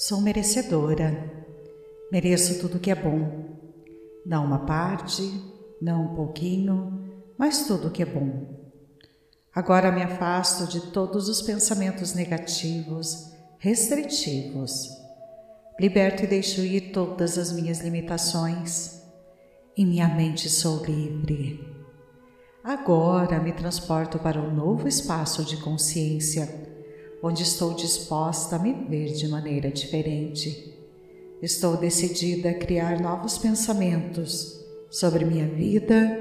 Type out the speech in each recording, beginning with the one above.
Sou merecedora, mereço tudo que é bom. Não uma parte, não um pouquinho, mas tudo que é bom. Agora me afasto de todos os pensamentos negativos, restritivos. Liberto e deixo ir todas as minhas limitações. Em minha mente sou livre. Agora me transporto para um novo espaço de consciência onde estou disposta a me ver de maneira diferente. Estou decidida a criar novos pensamentos sobre minha vida.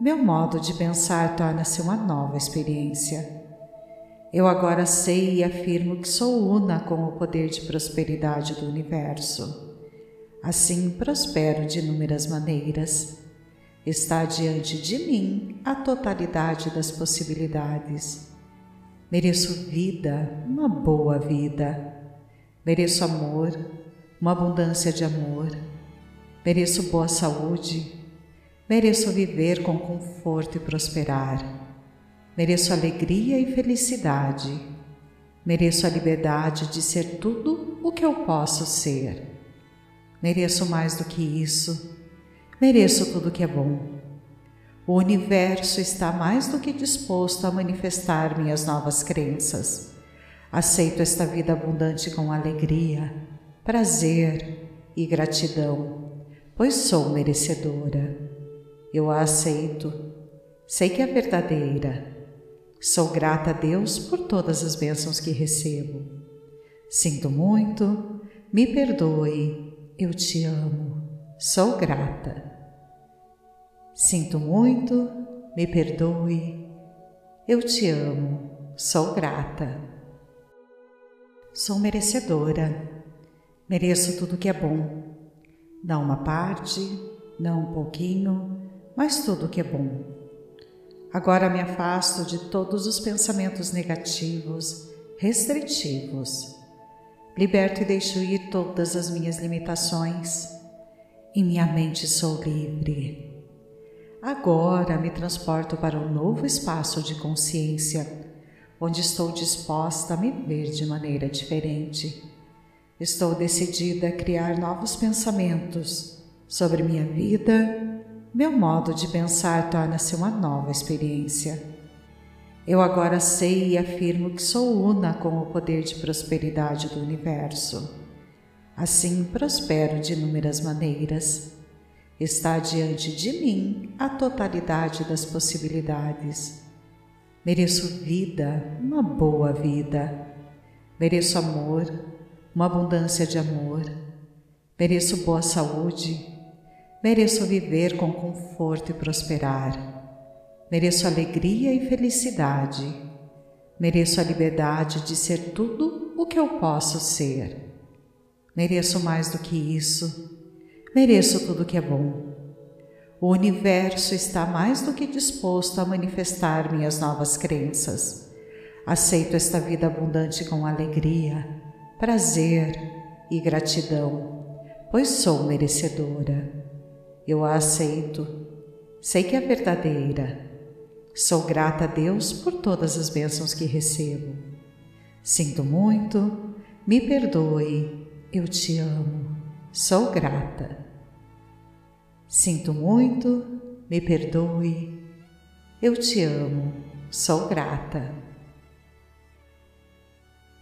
Meu modo de pensar torna-se uma nova experiência. Eu agora sei e afirmo que sou una com o poder de prosperidade do universo. Assim prospero de inúmeras maneiras. Está diante de mim a totalidade das possibilidades Mereço vida, uma boa vida. Mereço amor, uma abundância de amor. Mereço boa saúde. Mereço viver com conforto e prosperar. Mereço alegria e felicidade. Mereço a liberdade de ser tudo o que eu posso ser. Mereço mais do que isso. Mereço tudo que é bom. O universo está mais do que disposto a manifestar minhas novas crenças. Aceito esta vida abundante com alegria, prazer e gratidão, pois sou merecedora. Eu a aceito, sei que é verdadeira. Sou grata a Deus por todas as bênçãos que recebo. Sinto muito, me perdoe, eu te amo, sou grata. Sinto muito, me perdoe, eu te amo, sou grata. Sou merecedora, mereço tudo que é bom. Não uma parte, não um pouquinho, mas tudo que é bom. Agora me afasto de todos os pensamentos negativos, restritivos. Liberto e deixo ir todas as minhas limitações. Em minha mente sou livre. Agora me transporto para um novo espaço de consciência, onde estou disposta a me ver de maneira diferente. Estou decidida a criar novos pensamentos sobre minha vida. Meu modo de pensar torna-se uma nova experiência. Eu agora sei e afirmo que sou una com o poder de prosperidade do universo. Assim prospero de inúmeras maneiras Está diante de mim a totalidade das possibilidades. Mereço vida, uma boa vida. Mereço amor, uma abundância de amor. Mereço boa saúde. Mereço viver com conforto e prosperar. Mereço alegria e felicidade. Mereço a liberdade de ser tudo o que eu posso ser. Mereço mais do que isso mereço tudo que é bom. O universo está mais do que disposto a manifestar minhas novas crenças. Aceito esta vida abundante com alegria, prazer e gratidão, pois sou merecedora. Eu a aceito, sei que é verdadeira. Sou grata a Deus por todas as bênçãos que recebo. Sinto muito, me perdoe, eu te amo, sou grata. Sinto muito, me perdoe, eu te amo, sou grata.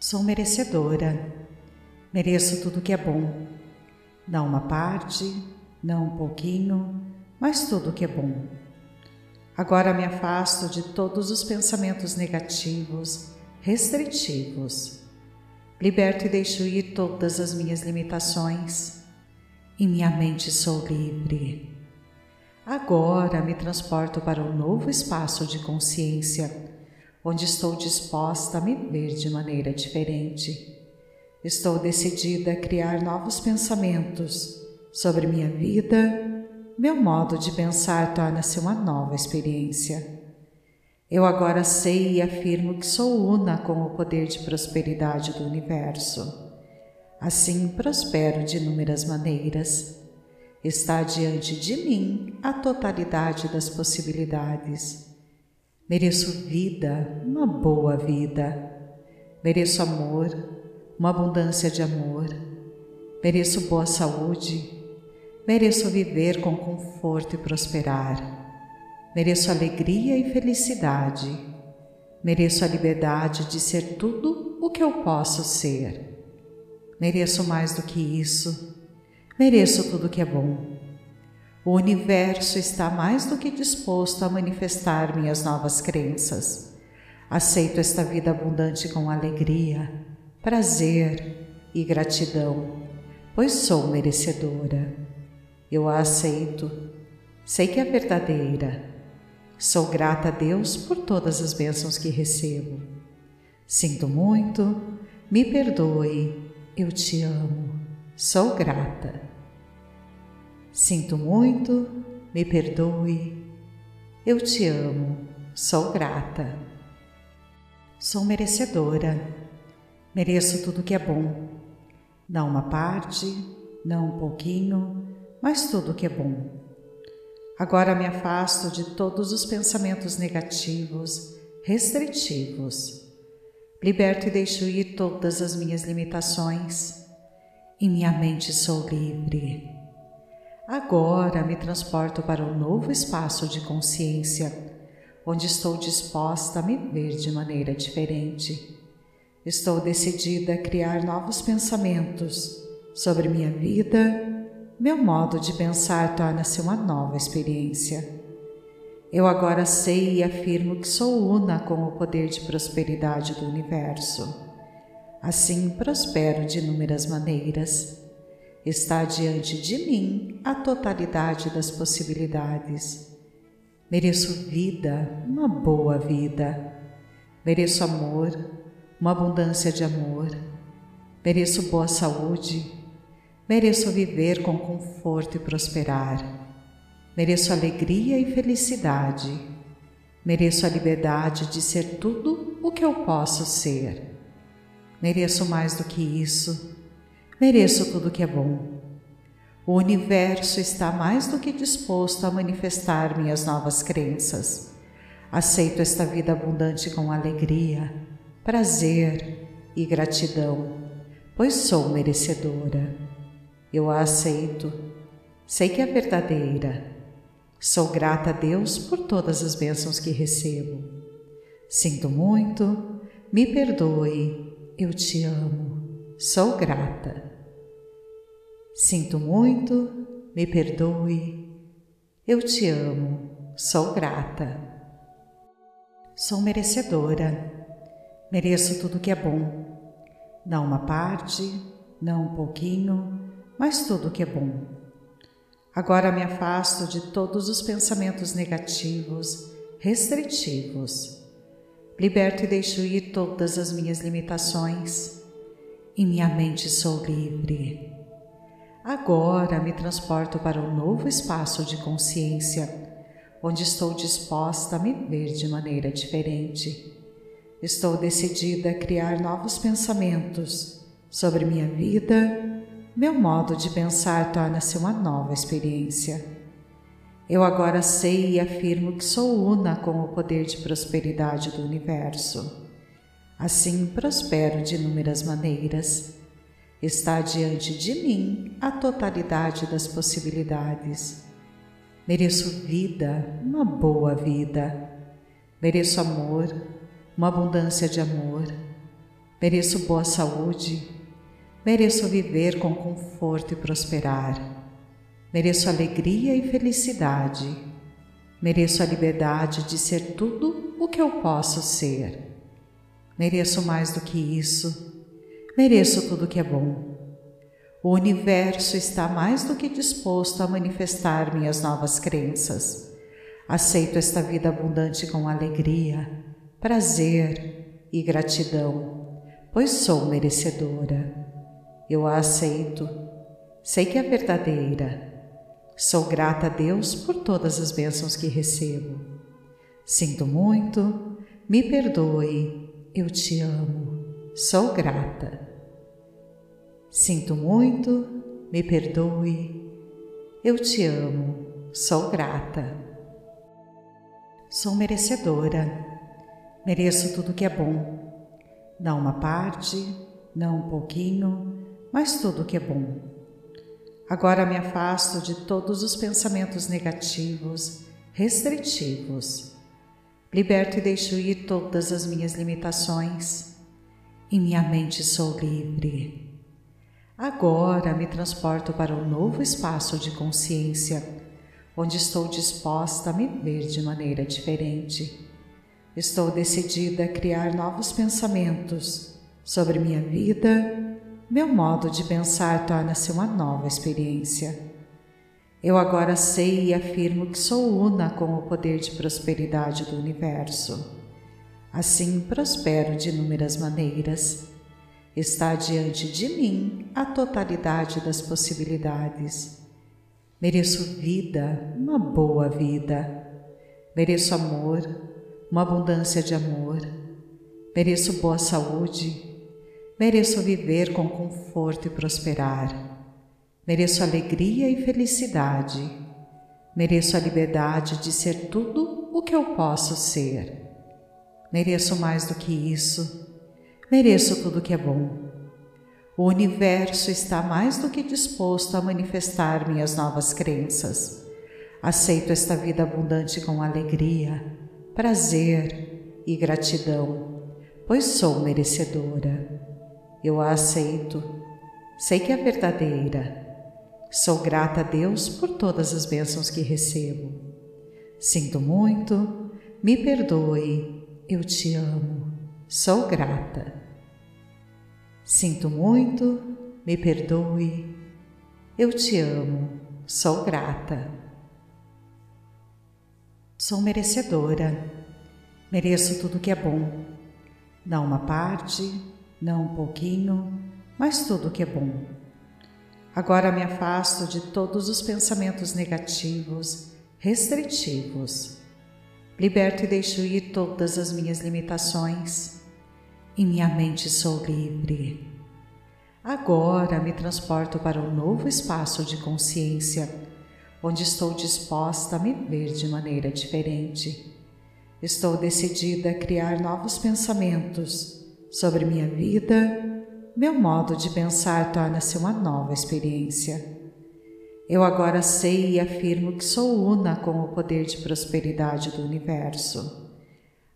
Sou merecedora, mereço tudo que é bom, não uma parte, não um pouquinho, mas tudo que é bom. Agora me afasto de todos os pensamentos negativos, restritivos. Liberto e deixo ir todas as minhas limitações em minha mente sou livre. Agora me transporto para um novo espaço de consciência, onde estou disposta a me ver de maneira diferente. Estou decidida a criar novos pensamentos sobre minha vida. Meu modo de pensar torna-se uma nova experiência. Eu agora sei e afirmo que sou una com o poder de prosperidade do universo. Assim prospero de inúmeras maneiras. Está diante de mim a totalidade das possibilidades. Mereço vida, uma boa vida. Mereço amor, uma abundância de amor. Mereço boa saúde. Mereço viver com conforto e prosperar. Mereço alegria e felicidade. Mereço a liberdade de ser tudo o que eu posso ser. Mereço mais do que isso. Mereço tudo que é bom. O universo está mais do que disposto a manifestar minhas novas crenças. Aceito esta vida abundante com alegria, prazer e gratidão, pois sou merecedora. Eu a aceito, sei que é verdadeira Sou grata a Deus por todas as bênçãos que recebo. Sinto muito, me perdoe, eu te amo, sou grata. Sinto muito, me perdoe, eu te amo, sou grata. Sou merecedora, mereço tudo que é bom. Não uma parte, não um pouquinho, mas tudo que é bom. Agora me afasto de todos os pensamentos negativos, restritivos. Liberto e deixo ir todas as minhas limitações. Em minha mente sou livre. Agora me transporto para um novo espaço de consciência, onde estou disposta a me ver de maneira diferente. Estou decidida a criar novos pensamentos sobre minha vida meu modo de pensar torna-se uma nova experiência. Eu agora sei e afirmo que sou una com o poder de prosperidade do universo. Assim prospero de inúmeras maneiras. Está diante de mim a totalidade das possibilidades. Mereço vida, uma boa vida. Mereço amor, uma abundância de amor. Mereço boa saúde, Mereço viver com conforto e prosperar. Mereço alegria e felicidade. Mereço a liberdade de ser tudo o que eu posso ser. Mereço mais do que isso. Mereço tudo que é bom. O universo está mais do que disposto a manifestar minhas novas crenças. Aceito esta vida abundante com alegria, prazer e gratidão, pois sou merecedora. Eu a aceito. Sei que é verdadeira. Sou grata a Deus por todas as bênçãos que recebo. Sinto muito, me perdoe, eu te amo, sou grata. Sinto muito, me perdoe, eu te amo, sou grata. Sou merecedora, mereço tudo que é bom, não uma parte, não um pouquinho, mas tudo que é bom. Agora me afasto de todos os pensamentos negativos, restritivos. Liberto e deixo ir todas as minhas limitações. Em minha mente sou livre. Agora me transporto para um novo espaço de consciência, onde estou disposta a me ver de maneira diferente. Estou decidida a criar novos pensamentos sobre minha vida meu modo de pensar torna-se uma nova experiência. Eu agora sei e afirmo que sou una com o poder de prosperidade do universo. Assim prospero de inúmeras maneiras. Está diante de mim a totalidade das possibilidades. Mereço vida, uma boa vida. Mereço amor, uma abundância de amor. Mereço boa saúde, Mereço viver com conforto e prosperar. Mereço alegria e felicidade. Mereço a liberdade de ser tudo o que eu posso ser. Mereço mais do que isso. Mereço tudo que é bom. O universo está mais do que disposto a manifestar minhas novas crenças. Aceito esta vida abundante com alegria, prazer e gratidão, pois sou merecedora. Eu a aceito. Sei que é verdadeira. Sou grata a Deus por todas as bênçãos que recebo. Sinto muito, me perdoe, eu te amo, sou grata. Sinto muito, me perdoe, eu te amo, sou grata. Sou merecedora, mereço tudo que é bom, não uma parte, não um pouquinho, mas tudo que é bom. Agora me afasto de todos os pensamentos negativos, restritivos. Liberto e deixo ir todas as minhas limitações. Em minha mente sou livre. Agora me transporto para um novo espaço de consciência, onde estou disposta a me ver de maneira diferente. Estou decidida a criar novos pensamentos sobre minha vida. Meu modo de pensar torna-se uma nova experiência. Eu agora sei e afirmo que sou una com o poder de prosperidade do universo. Assim prospero de inúmeras maneiras. Está diante de mim a totalidade das possibilidades. Mereço vida, uma boa vida. Mereço amor, uma abundância de amor. Mereço boa saúde. Mereço viver com conforto e prosperar. Mereço alegria e felicidade. Mereço a liberdade de ser tudo o que eu posso ser. Mereço mais do que isso. Mereço tudo que é bom. O universo está mais do que disposto a manifestar minhas novas crenças. Aceito esta vida abundante com alegria prazer e gratidão, pois sou merecedora. Eu a aceito, sei que é verdadeira. Sou grata a Deus por todas as bênçãos que recebo. Sinto muito, me perdoe, eu te amo, sou grata. Sinto muito, me perdoe, eu te amo, sou grata. Sou merecedora, mereço tudo que é bom. Não uma parte, não um pouquinho, mas tudo que é bom. Agora me afasto de todos os pensamentos negativos, restritivos. Liberto e deixo ir todas as minhas limitações. Em minha mente sou livre. Agora me transporto para um novo espaço de consciência onde estou disposta a me ver de maneira diferente. Estou decidida a criar novos pensamentos sobre minha vida. Meu modo de pensar torna-se uma nova experiência. Eu agora sei e afirmo que sou una com o poder de prosperidade do universo.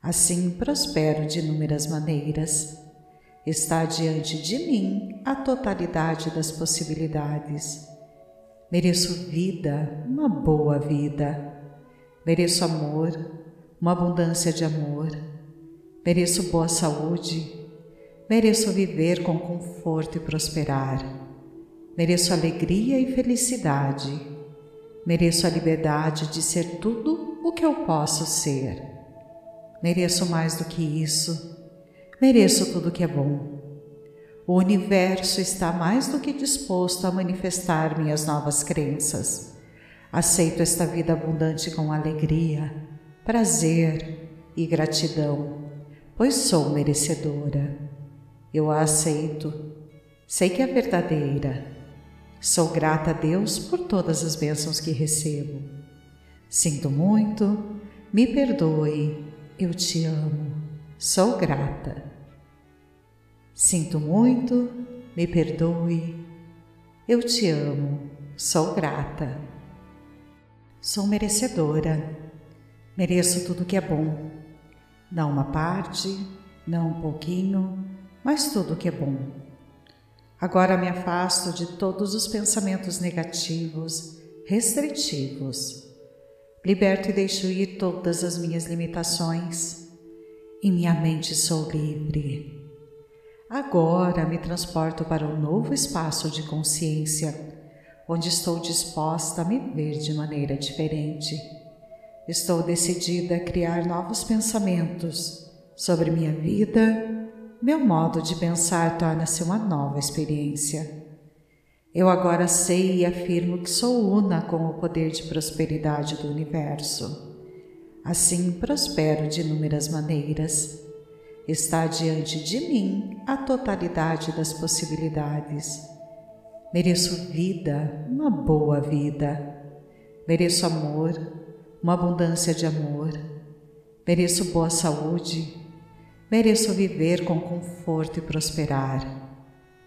Assim prospero de inúmeras maneiras. Está diante de mim a totalidade das possibilidades Mereço vida, uma boa vida. Mereço amor, uma abundância de amor. Mereço boa saúde. Mereço viver com conforto e prosperar. Mereço alegria e felicidade. Mereço a liberdade de ser tudo o que eu posso ser. Mereço mais do que isso. Mereço tudo que é bom. O universo está mais do que disposto a manifestar minhas novas crenças. Aceito esta vida abundante com alegria, prazer e gratidão, pois sou merecedora. Eu a aceito, sei que é verdadeira. Sou grata a Deus por todas as bênçãos que recebo. Sinto muito, me perdoe, eu te amo, sou grata. Sinto muito, me perdoe, eu te amo, sou grata. Sou merecedora, mereço tudo que é bom, não uma parte, não um pouquinho, mas tudo que é bom. Agora me afasto de todos os pensamentos negativos, restritivos. Liberto e deixo ir todas as minhas limitações. Em minha mente sou livre. Agora me transporto para um novo espaço de consciência, onde estou disposta a me ver de maneira diferente. Estou decidida a criar novos pensamentos sobre minha vida. Meu modo de pensar torna-se uma nova experiência. Eu agora sei e afirmo que sou una com o poder de prosperidade do universo. Assim prospero de inúmeras maneiras Está diante de mim a totalidade das possibilidades. Mereço vida, uma boa vida. Mereço amor, uma abundância de amor. Mereço boa saúde. Mereço viver com conforto e prosperar.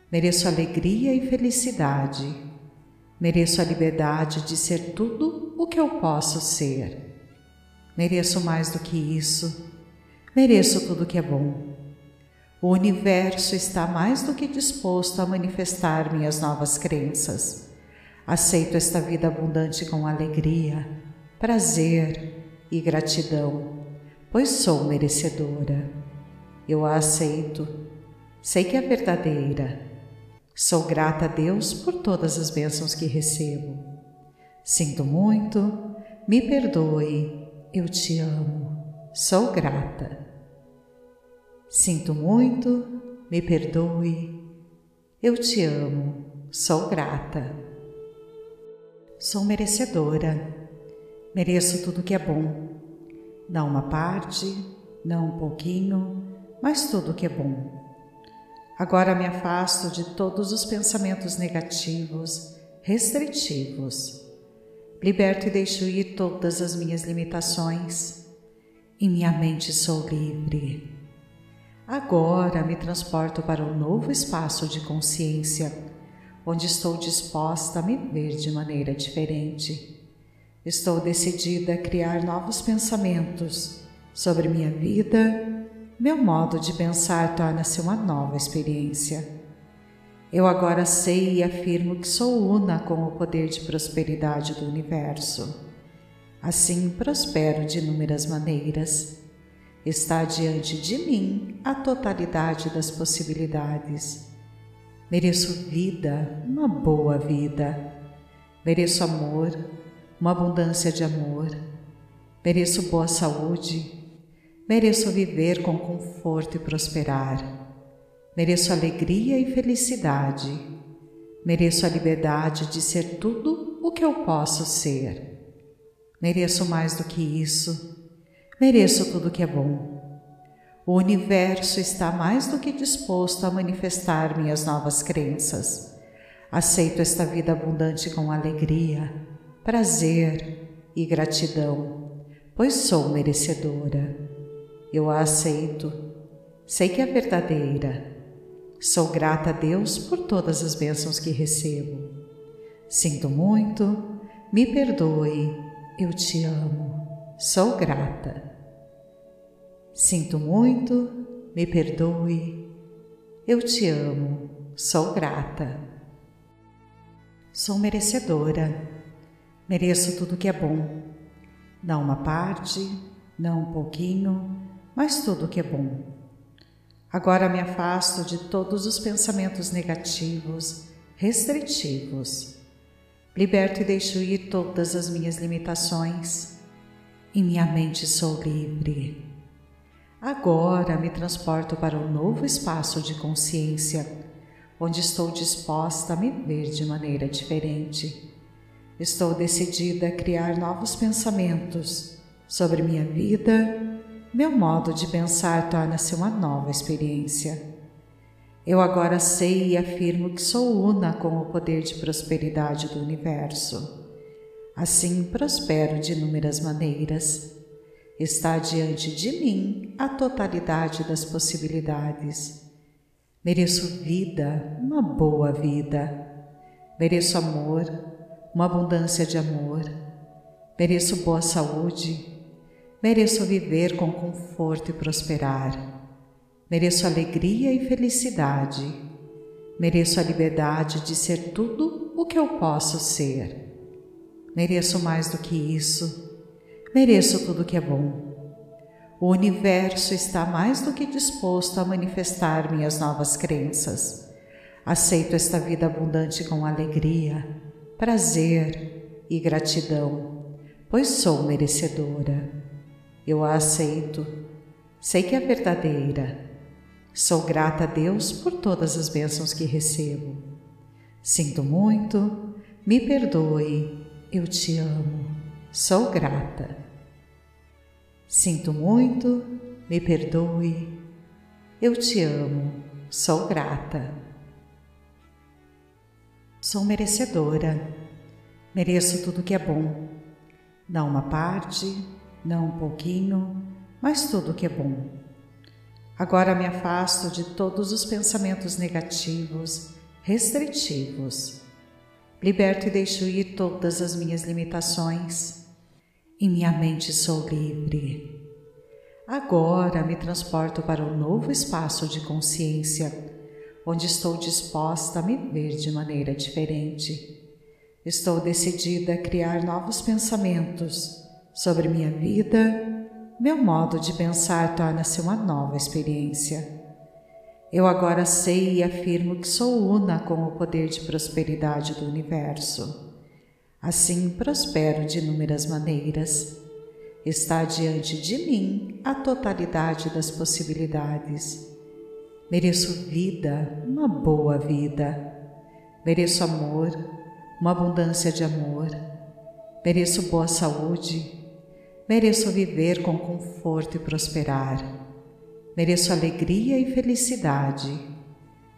Mereço alegria e felicidade. Mereço a liberdade de ser tudo o que eu posso ser. Mereço mais do que isso. Mereço tudo que é bom. O universo está mais do que disposto a manifestar minhas novas crenças. Aceito esta vida abundante com alegria, prazer e gratidão, pois sou merecedora. Eu a aceito. Sei que é verdadeira. Sou grata a Deus por todas as bênçãos que recebo. Sinto muito, me perdoe, eu te amo, sou grata. Sinto muito, me perdoe, eu te amo, sou grata. Sou merecedora, mereço tudo que é bom. Não uma parte, não um pouquinho, mas tudo que é bom. Agora me afasto de todos os pensamentos negativos, restritivos. Liberto e deixo ir todas as minhas limitações. Em minha mente sou livre. Agora me transporto para um novo espaço de consciência, onde estou disposta a me ver de maneira diferente. Estou decidida a criar novos pensamentos sobre minha vida. Meu modo de pensar torna-se uma nova experiência. Eu agora sei e afirmo que sou una com o poder de prosperidade do universo. Assim prospero de inúmeras maneiras Está diante de mim a totalidade das possibilidades. Mereço vida, uma boa vida. Mereço amor, uma abundância de amor. Mereço boa saúde. Mereço viver com conforto e prosperar. Mereço alegria e felicidade. Mereço a liberdade de ser tudo o que eu posso ser. Mereço mais do que isso Mereço tudo que é bom. O universo está mais do que disposto a manifestar minhas novas crenças. Aceito esta vida abundante com alegria, prazer e gratidão, pois sou merecedora. Eu a aceito. Sei que é verdadeira. Sou grata a Deus por todas as bênçãos que recebo. Sinto muito, me perdoe, eu te amo. Sou grata. Sinto muito, me perdoe, eu te amo, sou grata. Sou merecedora, mereço tudo que é bom, não uma parte, não um pouquinho, mas tudo que é bom. Agora me afasto de todos os pensamentos negativos, restritivos. Liberto e deixo ir todas as minhas limitações. Em minha mente sou livre. Agora me transporto para um novo espaço de consciência, onde estou disposta a me ver de maneira diferente. Estou decidida a criar novos pensamentos sobre minha vida. Meu modo de pensar torna-se uma nova experiência. Eu agora sei e afirmo que sou una com o poder de prosperidade do universo. Assim prospero de inúmeras maneiras Está diante de mim a totalidade das possibilidades. Mereço vida, uma boa vida. Mereço amor, uma abundância de amor. Mereço boa saúde. Mereço viver com conforto e prosperar. Mereço alegria e felicidade. Mereço a liberdade de ser tudo o que eu posso ser. Mereço mais do que isso Mereço tudo que é bom. O universo está mais do que disposto a manifestar minhas novas crenças. Aceito esta vida abundante com alegria, prazer e gratidão, pois sou merecedora. Eu a aceito. Sei que é verdadeira. Sou grata a Deus por todas as bênçãos que recebo. Sinto muito, me perdoe, eu te amo. Sou grata. Sinto muito, me perdoe. Eu te amo, sou grata. Sou merecedora. Mereço tudo que é bom. Não uma parte, não um pouquinho, mas tudo que é bom. Agora me afasto de todos os pensamentos negativos, restritivos Liberto e deixo ir todas as minhas limitações. Em minha mente sou livre. Agora me transporto para um novo espaço de consciência, onde estou disposta a me ver de maneira diferente. Estou decidida a criar novos pensamentos sobre minha vida. Meu modo de pensar torna-se uma nova experiência. Eu agora sei e afirmo que sou una com o poder de prosperidade do universo. Assim prospero de inúmeras maneiras. Está diante de mim a totalidade das possibilidades. Mereço vida, uma boa vida. Mereço amor, uma abundância de amor. Mereço boa saúde. Mereço viver com conforto e prosperar. Mereço alegria e felicidade.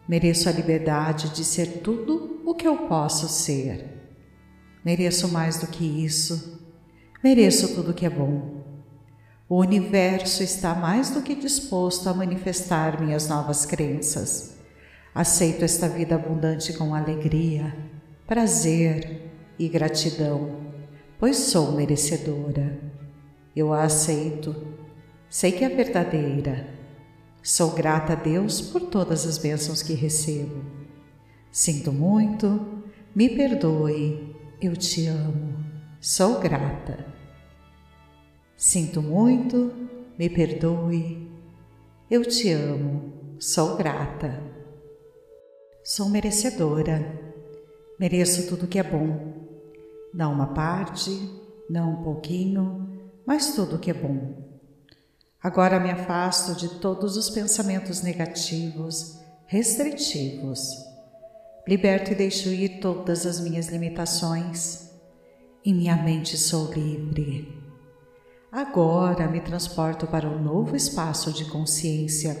Mereço a liberdade de ser tudo o que eu posso ser. Mereço mais do que isso. Mereço tudo que é bom. O universo está mais do que disposto a manifestar minhas novas crenças. Aceito esta vida abundante com alegria, prazer e gratidão, pois sou merecedora. Eu a aceito. Sei que é verdadeira. Sou grata a Deus por todas as bênçãos que recebo. Sinto muito, me perdoe, eu te amo, sou grata. Sinto muito, me perdoe, eu te amo, sou grata. Sou merecedora, mereço tudo que é bom, não uma parte, não um pouquinho, mas tudo que é bom. Agora me afasto de todos os pensamentos negativos, restritivos. Liberto e deixo ir todas as minhas limitações. Em minha mente sou livre. Agora me transporto para um novo espaço de consciência,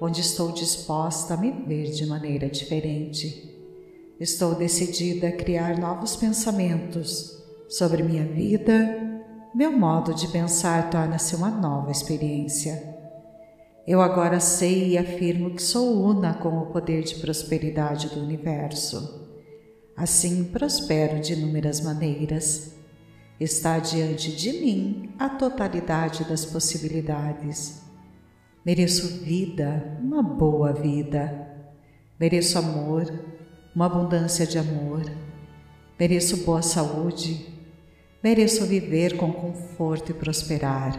onde estou disposta a me ver de maneira diferente. Estou decidida a criar novos pensamentos sobre minha vida meu modo de pensar torna-se uma nova experiência. Eu agora sei e afirmo que sou una com o poder de prosperidade do universo. Assim prospero de inúmeras maneiras. Está diante de mim a totalidade das possibilidades. Mereço vida, uma boa vida. Mereço amor, uma abundância de amor. Mereço boa saúde, Mereço viver com conforto e prosperar.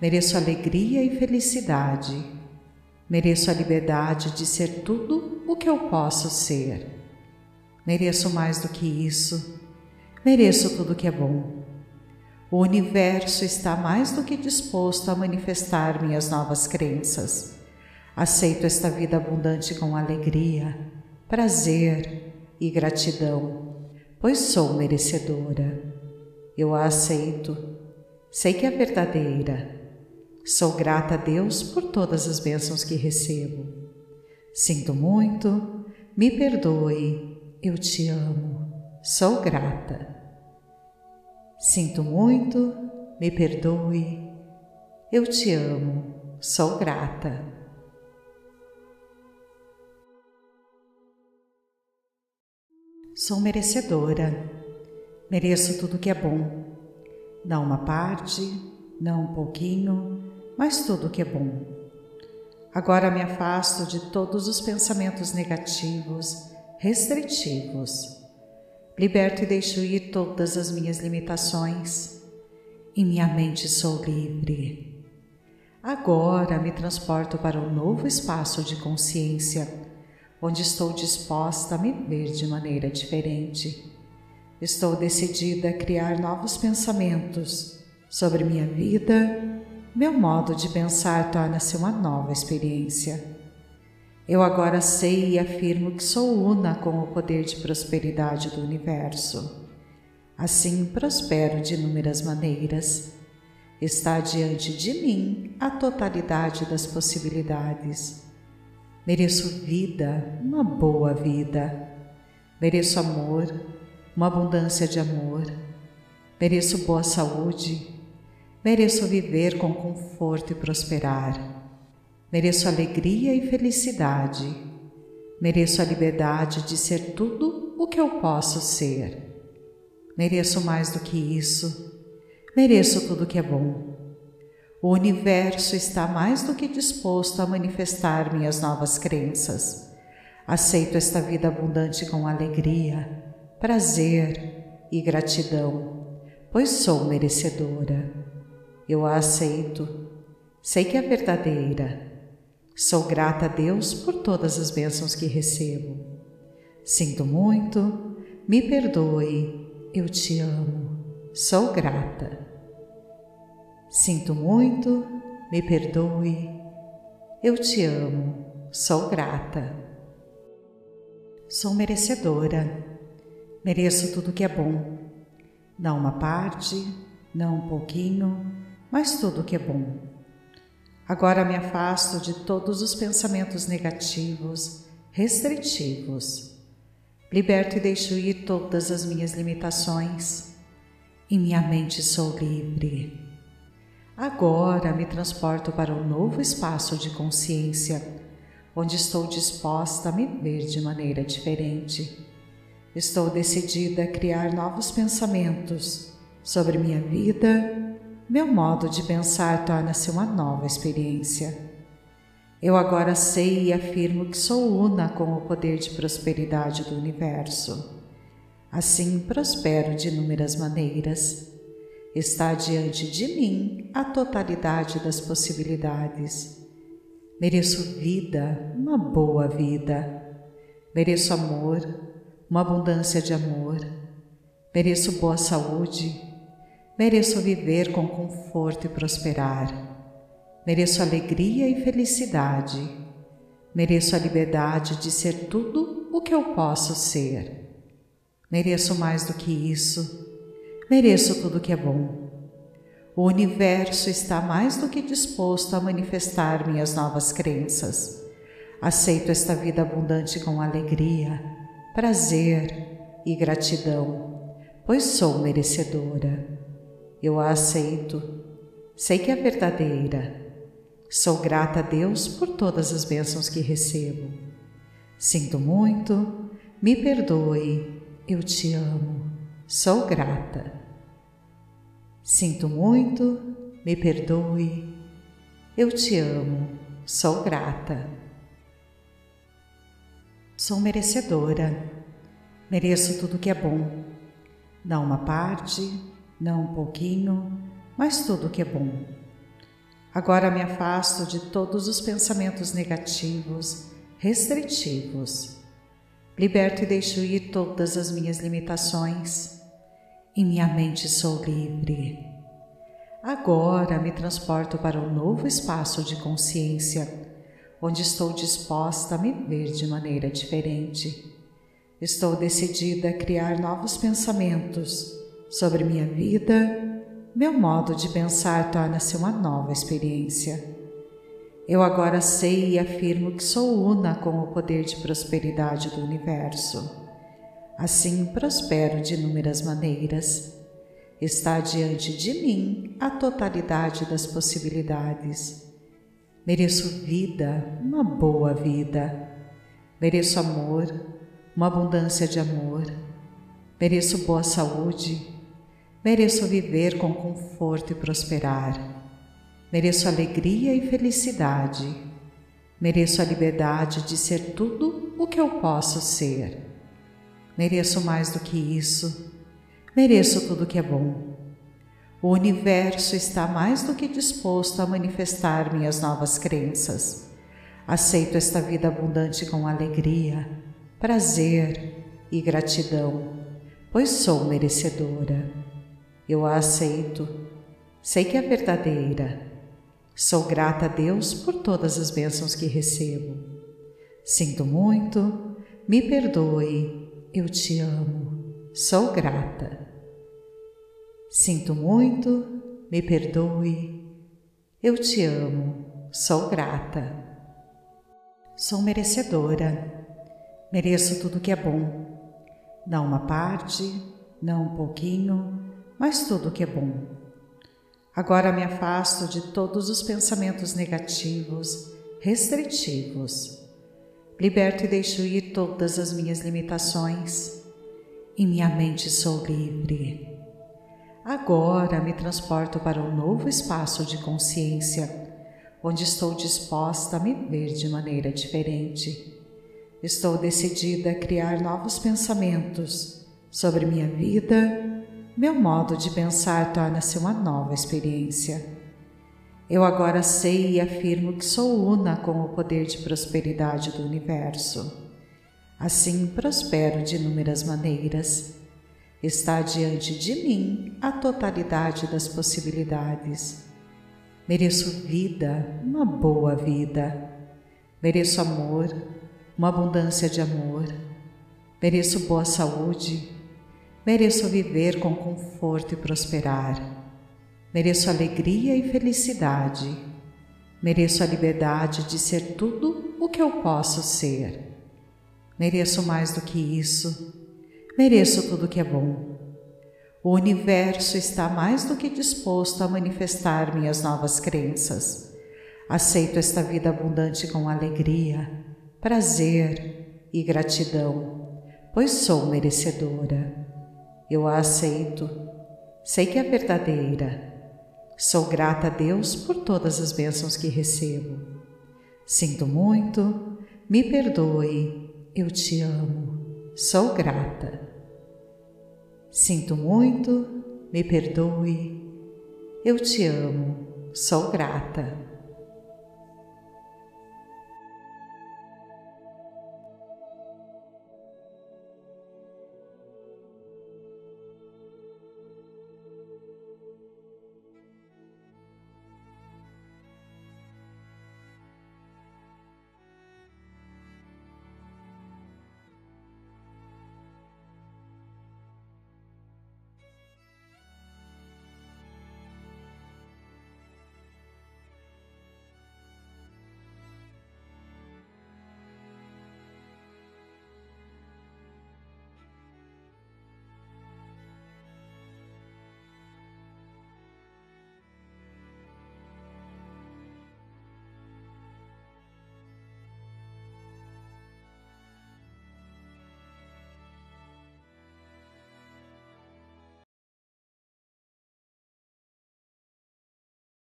Mereço alegria e felicidade. Mereço a liberdade de ser tudo o que eu posso ser. Mereço mais do que isso. Mereço tudo que é bom. O universo está mais do que disposto a manifestar minhas novas crenças. Aceito esta vida abundante com alegria, prazer e gratidão, pois sou merecedora. Eu a aceito. Sei que é verdadeira. Sou grata a Deus por todas as bênçãos que recebo. Sinto muito, me perdoe, eu te amo, sou grata. Sinto muito, me perdoe, eu te amo, sou grata. Sou merecedora Mereço tudo que é bom. Não uma parte, não um pouquinho, mas tudo que é bom. Agora me afasto de todos os pensamentos negativos, restritivos. Liberto e deixo ir todas as minhas limitações. Em minha mente sou livre. Agora me transporto para um novo espaço de consciência, onde estou disposta a me ver de maneira diferente Estou decidida a criar novos pensamentos sobre minha vida. Meu modo de pensar torna-se uma nova experiência. Eu agora sei e afirmo que sou una com o poder de prosperidade do universo. Assim prospero de inúmeras maneiras. Está diante de mim a totalidade das possibilidades. Mereço vida, uma boa vida. Mereço amor, uma abundância de amor. Mereço boa saúde. Mereço viver com conforto e prosperar. Mereço alegria e felicidade. Mereço a liberdade de ser tudo o que eu posso ser. Mereço mais do que isso. Mereço tudo que é bom. O universo está mais do que disposto a manifestar minhas novas crenças. Aceito esta vida abundante com alegria, prazer e gratidão, pois sou merecedora. Eu a aceito. Sei que é verdadeira. Sou grata a Deus por todas as bênçãos que recebo. Sinto muito, me perdoe, eu te amo, sou grata. Sinto muito, me perdoe, eu te amo, sou grata. Sou merecedora, mereço tudo que é bom, não uma parte, não um pouquinho, mas tudo que é bom. Agora me afasto de todos os pensamentos negativos, restritivos. Liberto e deixo ir todas as minhas limitações. Em minha mente sou livre. Agora me transporto para um novo espaço de consciência, onde estou disposta a me ver de maneira diferente. Estou decidida a criar novos pensamentos sobre minha vida meu modo de pensar torna-se uma nova experiência. Eu agora sei e afirmo que sou una com o poder de prosperidade do universo. Assim prospero de inúmeras maneiras. Está diante de mim a totalidade das possibilidades. Mereço vida, uma boa vida. Mereço amor, uma abundância de amor. Mereço boa saúde, Mereço viver com conforto e prosperar. Mereço alegria e felicidade. Mereço a liberdade de ser tudo o que eu posso ser. Mereço mais do que isso. Mereço tudo que é bom. O universo está mais do que disposto a manifestar minhas novas crenças. Aceito esta vida abundante com alegria, prazer e gratidão, pois sou merecedora. Eu a aceito. Sei que é verdadeira. Sou grata a Deus por todas as bênçãos que recebo. Sinto muito, me perdoe, eu te amo, sou grata. Sinto muito, me perdoe, eu te amo, sou grata. Sou merecedora, mereço tudo que é bom, não uma parte, não um pouquinho, mas tudo que é bom. Agora me afasto de todos os pensamentos negativos, restritivos. Liberto e deixo ir todas as minhas limitações. Em minha mente sou livre. Agora me transporto para um novo espaço de consciência, onde estou disposta a me ver de maneira diferente. Estou decidida a criar novos pensamentos sobre minha vida, meu modo de pensar torna-se uma nova experiência. Eu agora sei e afirmo que sou una com o poder de prosperidade do universo. Assim prospero de inúmeras maneiras. Está diante de mim a totalidade das possibilidades. Mereço vida, uma boa vida. Mereço amor, uma abundância de amor. Mereço boa saúde, Mereço viver com conforto e prosperar. Mereço alegria e felicidade. Mereço a liberdade de ser tudo o que eu posso ser. Mereço mais do que isso. Mereço tudo que é bom. O universo está mais do que disposto a manifestar minhas novas crenças. Aceito esta vida abundante com alegria, prazer e gratidão, pois sou merecedora. Eu a aceito. Sei que é verdadeira. Sou grata a Deus por todas as bênçãos que recebo. Sinto muito, me perdoe, eu te amo, sou grata. Sinto muito, me perdoe, eu te amo, sou grata. Sou merecedora, mereço tudo que é bom, não uma parte, não um pouquinho, mas tudo que é bom. Agora me afasto de todos os pensamentos negativos, restritivos. Liberto e deixo ir todas as minhas limitações. Em minha mente sou livre. Agora me transporto para um novo espaço de consciência, onde estou disposta a me ver de maneira diferente. Estou decidida a criar novos pensamentos sobre minha vida. Meu modo de pensar torna-se uma nova experiência. Eu agora sei e afirmo que sou una com o poder de prosperidade do universo. Assim prospero de inúmeras maneiras. Está diante de mim a totalidade das possibilidades. Mereço vida, uma boa vida. Mereço amor, uma abundância de amor. Mereço boa saúde. Mereço viver com conforto e prosperar. Mereço alegria e felicidade. Mereço a liberdade de ser tudo o que eu posso ser. Mereço mais do que isso. Mereço tudo que é bom. O universo está mais do que disposto a manifestar minhas novas crenças. Aceito esta vida abundante com alegria, prazer e gratidão, pois sou merecedora. Eu a aceito. Sei que é verdadeira. Sou grata a Deus por todas as bênçãos que recebo. Sinto muito, me perdoe eu te amo, sou grata. Sinto muito, me perdoe, eu te amo, sou grata.